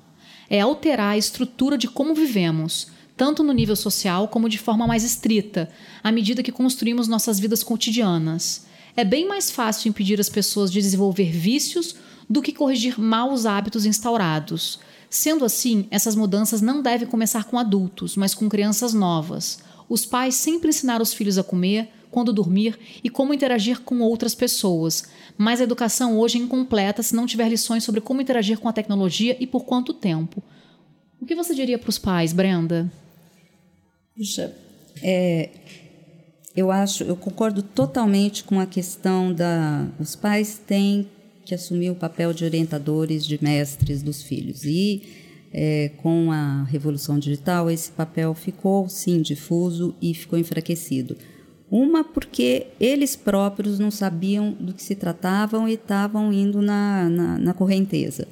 S1: É alterar a estrutura de como vivemos, tanto no nível social como de forma mais estrita, à medida que construímos nossas vidas cotidianas. É bem mais fácil impedir as pessoas de desenvolver vícios do que corrigir maus hábitos instaurados. Sendo assim, essas mudanças não devem começar com adultos, mas com crianças novas. Os pais sempre ensinaram os filhos a comer, quando dormir e como interagir com outras pessoas. Mas a educação hoje é incompleta se não tiver lições sobre como interagir com a tecnologia e por quanto tempo. O que você diria para os pais, Brenda?
S2: Puxa, é, eu acho, eu concordo totalmente com a questão da. Os pais têm que assumir o papel de orientadores, de mestres dos filhos. E é, com a revolução digital, esse papel ficou, sim, difuso e ficou enfraquecido. Uma, porque eles próprios não sabiam do que se tratavam e estavam indo na, na, na correnteza.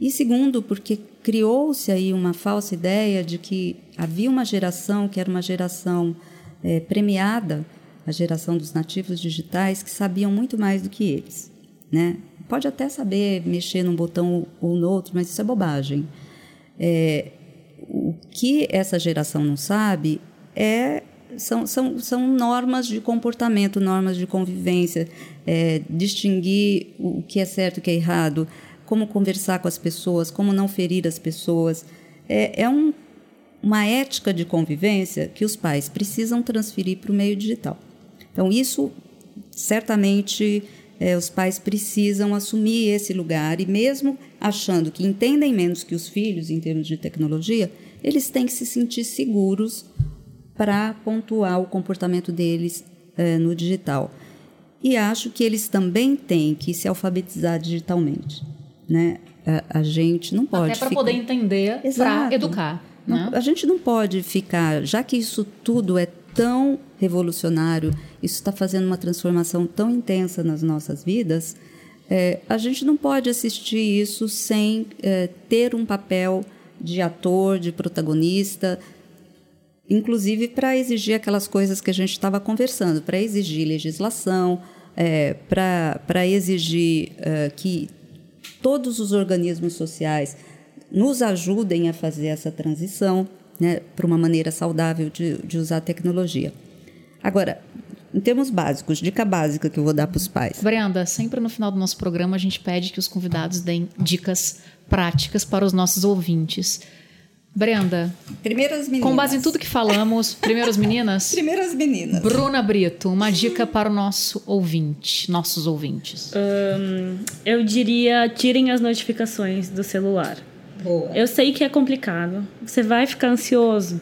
S2: E segundo, porque criou-se aí uma falsa ideia de que havia uma geração que era uma geração é, premiada, a geração dos nativos digitais, que sabiam muito mais do que eles. Né? Pode até saber mexer num botão ou no outro, mas isso é bobagem. É, o que essa geração não sabe é são, são, são normas de comportamento, normas de convivência, é, distinguir o que é certo e o que é errado, como conversar com as pessoas, como não ferir as pessoas. É, é um, uma ética de convivência que os pais precisam transferir para o meio digital. Então, isso certamente é, os pais precisam assumir esse lugar e, mesmo achando que entendem menos que os filhos em termos de tecnologia, eles têm que se sentir seguros para pontuar o comportamento deles é, no digital. E acho que eles também têm que se alfabetizar digitalmente. Né? A, a gente não pode.
S1: Até para poder entender, para educar.
S2: Não,
S1: né?
S2: A gente não pode ficar, já que isso tudo é tão revolucionário, isso está fazendo uma transformação tão intensa nas nossas vidas, é, a gente não pode assistir isso sem é, ter um papel de ator, de protagonista, inclusive para exigir aquelas coisas que a gente estava conversando, para exigir legislação, é, para exigir é, que todos os organismos sociais nos ajudem a fazer essa transição né, para uma maneira saudável de, de usar a tecnologia. Agora, em termos básicos, dica básica que eu vou dar para os pais.
S1: Brenda, sempre no final do nosso programa a gente pede que os convidados deem dicas práticas para os nossos ouvintes. Brenda.
S2: Primeiras meninas.
S1: Com base em tudo que falamos, primeiras meninas?
S2: primeiras meninas.
S1: Bruna Brito, uma dica para o nosso ouvinte, nossos ouvintes.
S3: Um, eu diria tirem as notificações do celular.
S2: Boa.
S3: Eu sei que é complicado. Você vai ficar ansioso.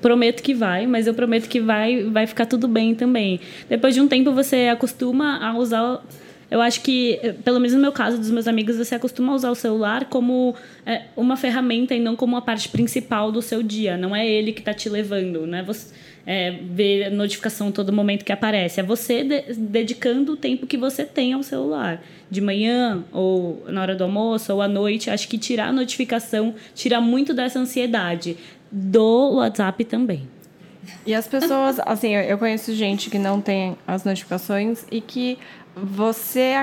S3: prometo que vai, mas eu prometo que vai, vai ficar tudo bem também. Depois de um tempo você acostuma a usar eu acho que, pelo menos no meu caso, dos meus amigos, você acostuma a usar o celular como é, uma ferramenta e não como a parte principal do seu dia. Não é ele que está te levando, não é você é, ver notificação todo momento que aparece. É você de, dedicando o tempo que você tem ao celular. De manhã, ou na hora do almoço, ou à noite. Acho que tirar a notificação tira muito dessa ansiedade. Do WhatsApp também.
S4: E as pessoas, assim, eu conheço gente que não tem as notificações e que você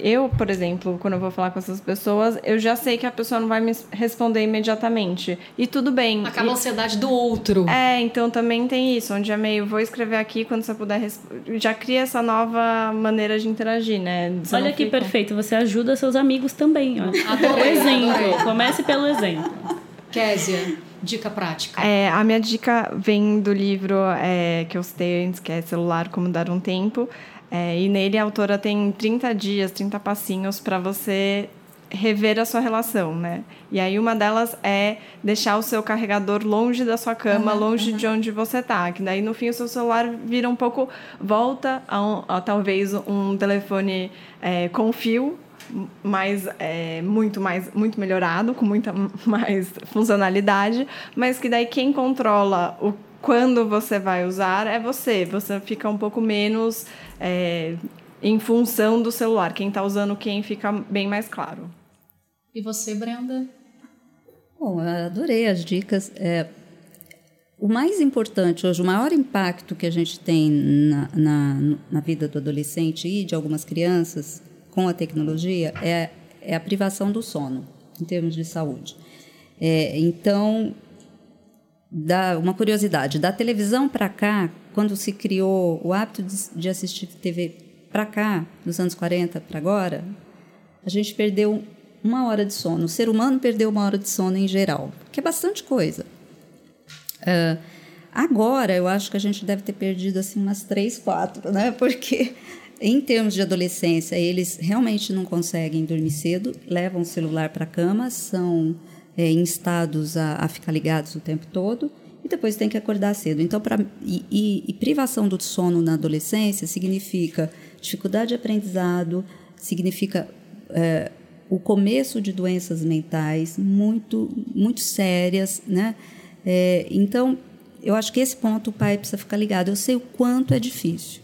S4: eu por exemplo quando eu vou falar com essas pessoas eu já sei que a pessoa não vai me responder imediatamente. E tudo bem.
S1: Acaba a ansiedade do outro.
S4: É então também tem isso onde é meio vou escrever aqui quando você puder já cria essa nova maneira de interagir né?
S3: Você olha que fica... perfeito você ajuda seus amigos também ó. Adorei, exemplo adorei. comece pelo exemplo.
S1: Késia dica prática.
S4: É a minha dica vem do livro é, que eu citei antes que é celular como dar um tempo é, e nele a autora tem 30 dias, 30 passinhos para você rever a sua relação, né? E aí uma delas é deixar o seu carregador longe da sua cama, uhum, longe uhum. de onde você tá, que daí no fim o seu celular vira um pouco volta a, um, a talvez um telefone é, com fio, mais é, muito mais muito melhorado, com muita mais funcionalidade, mas que daí quem controla o quando você vai usar é você. Você fica um pouco menos é, em função do celular. Quem está usando quem fica bem mais claro.
S1: E você, Brenda?
S2: Bom, eu adorei as dicas. É, o mais importante hoje, o maior impacto que a gente tem na, na, na vida do adolescente e de algumas crianças com a tecnologia é, é a privação do sono, em termos de saúde. É, então, da, uma curiosidade, da televisão para cá, quando se criou o hábito de, de assistir TV para cá, dos anos 40 para agora, a gente perdeu uma hora de sono. O ser humano perdeu uma hora de sono em geral, que é bastante coisa. Uh, agora, eu acho que a gente deve ter perdido assim umas três, quatro, né? Porque em termos de adolescência, eles realmente não conseguem dormir cedo, levam o celular para a cama, são é, instados a, a, ficar ligados o tempo todo e depois tem que acordar cedo. Então, pra, e, e, e privação do sono na adolescência significa dificuldade de aprendizado, significa é, o começo de doenças mentais muito, muito sérias, né? É, então, eu acho que esse ponto o pai precisa ficar ligado. Eu sei o quanto é difícil.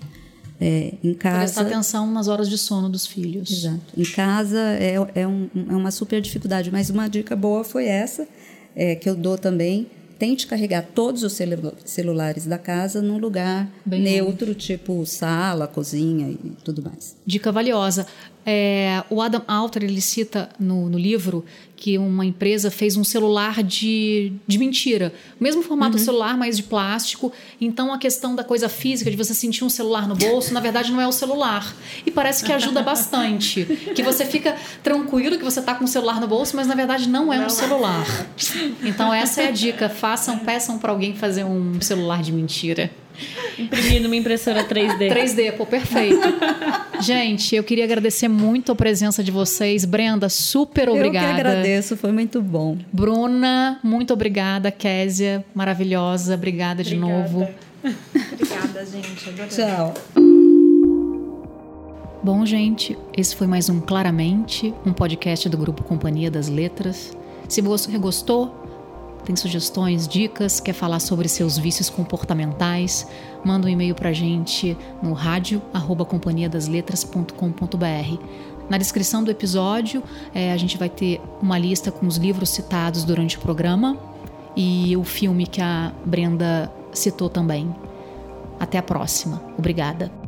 S2: É, em casa,
S1: Prestar atenção nas horas de sono dos filhos.
S2: Exato. Em casa é, é, um, é uma super dificuldade, mas uma dica boa foi essa, é, que eu dou também. Tente carregar todos os celu celulares da casa num lugar Bem neutro, bom. tipo sala, cozinha e tudo mais.
S1: Dica valiosa. É, o Adam Alter ele cita no, no, livro que uma empresa fez um celular de, de mentira. O mesmo formato uhum. do celular, mas de plástico. Então a questão da coisa física, de você sentir um celular no bolso, na verdade não é o celular. E parece que ajuda bastante. que você fica tranquilo que você está com o celular no bolso, mas na verdade não é não. um celular. Então essa é a dica. Façam, peçam para alguém fazer um celular de mentira.
S3: Imprimir numa impressora 3D.
S1: 3D, pô, perfeito. Gente, eu queria agradecer muito a presença de vocês. Brenda, super obrigada.
S2: Eu que agradeço, foi muito bom.
S1: Bruna, muito obrigada. Késia, maravilhosa. Obrigada, obrigada. de novo.
S4: obrigada, gente. Adorei.
S2: Tchau.
S1: Bom, gente, esse foi mais um Claramente, um podcast do grupo Companhia das Letras. Se você gostou, tem sugestões, dicas, quer falar sobre seus vícios comportamentais, manda um e-mail para a gente no rádio companhiadasletras.com.br. Na descrição do episódio, é, a gente vai ter uma lista com os livros citados durante o programa e o filme que a Brenda citou também. Até a próxima. Obrigada.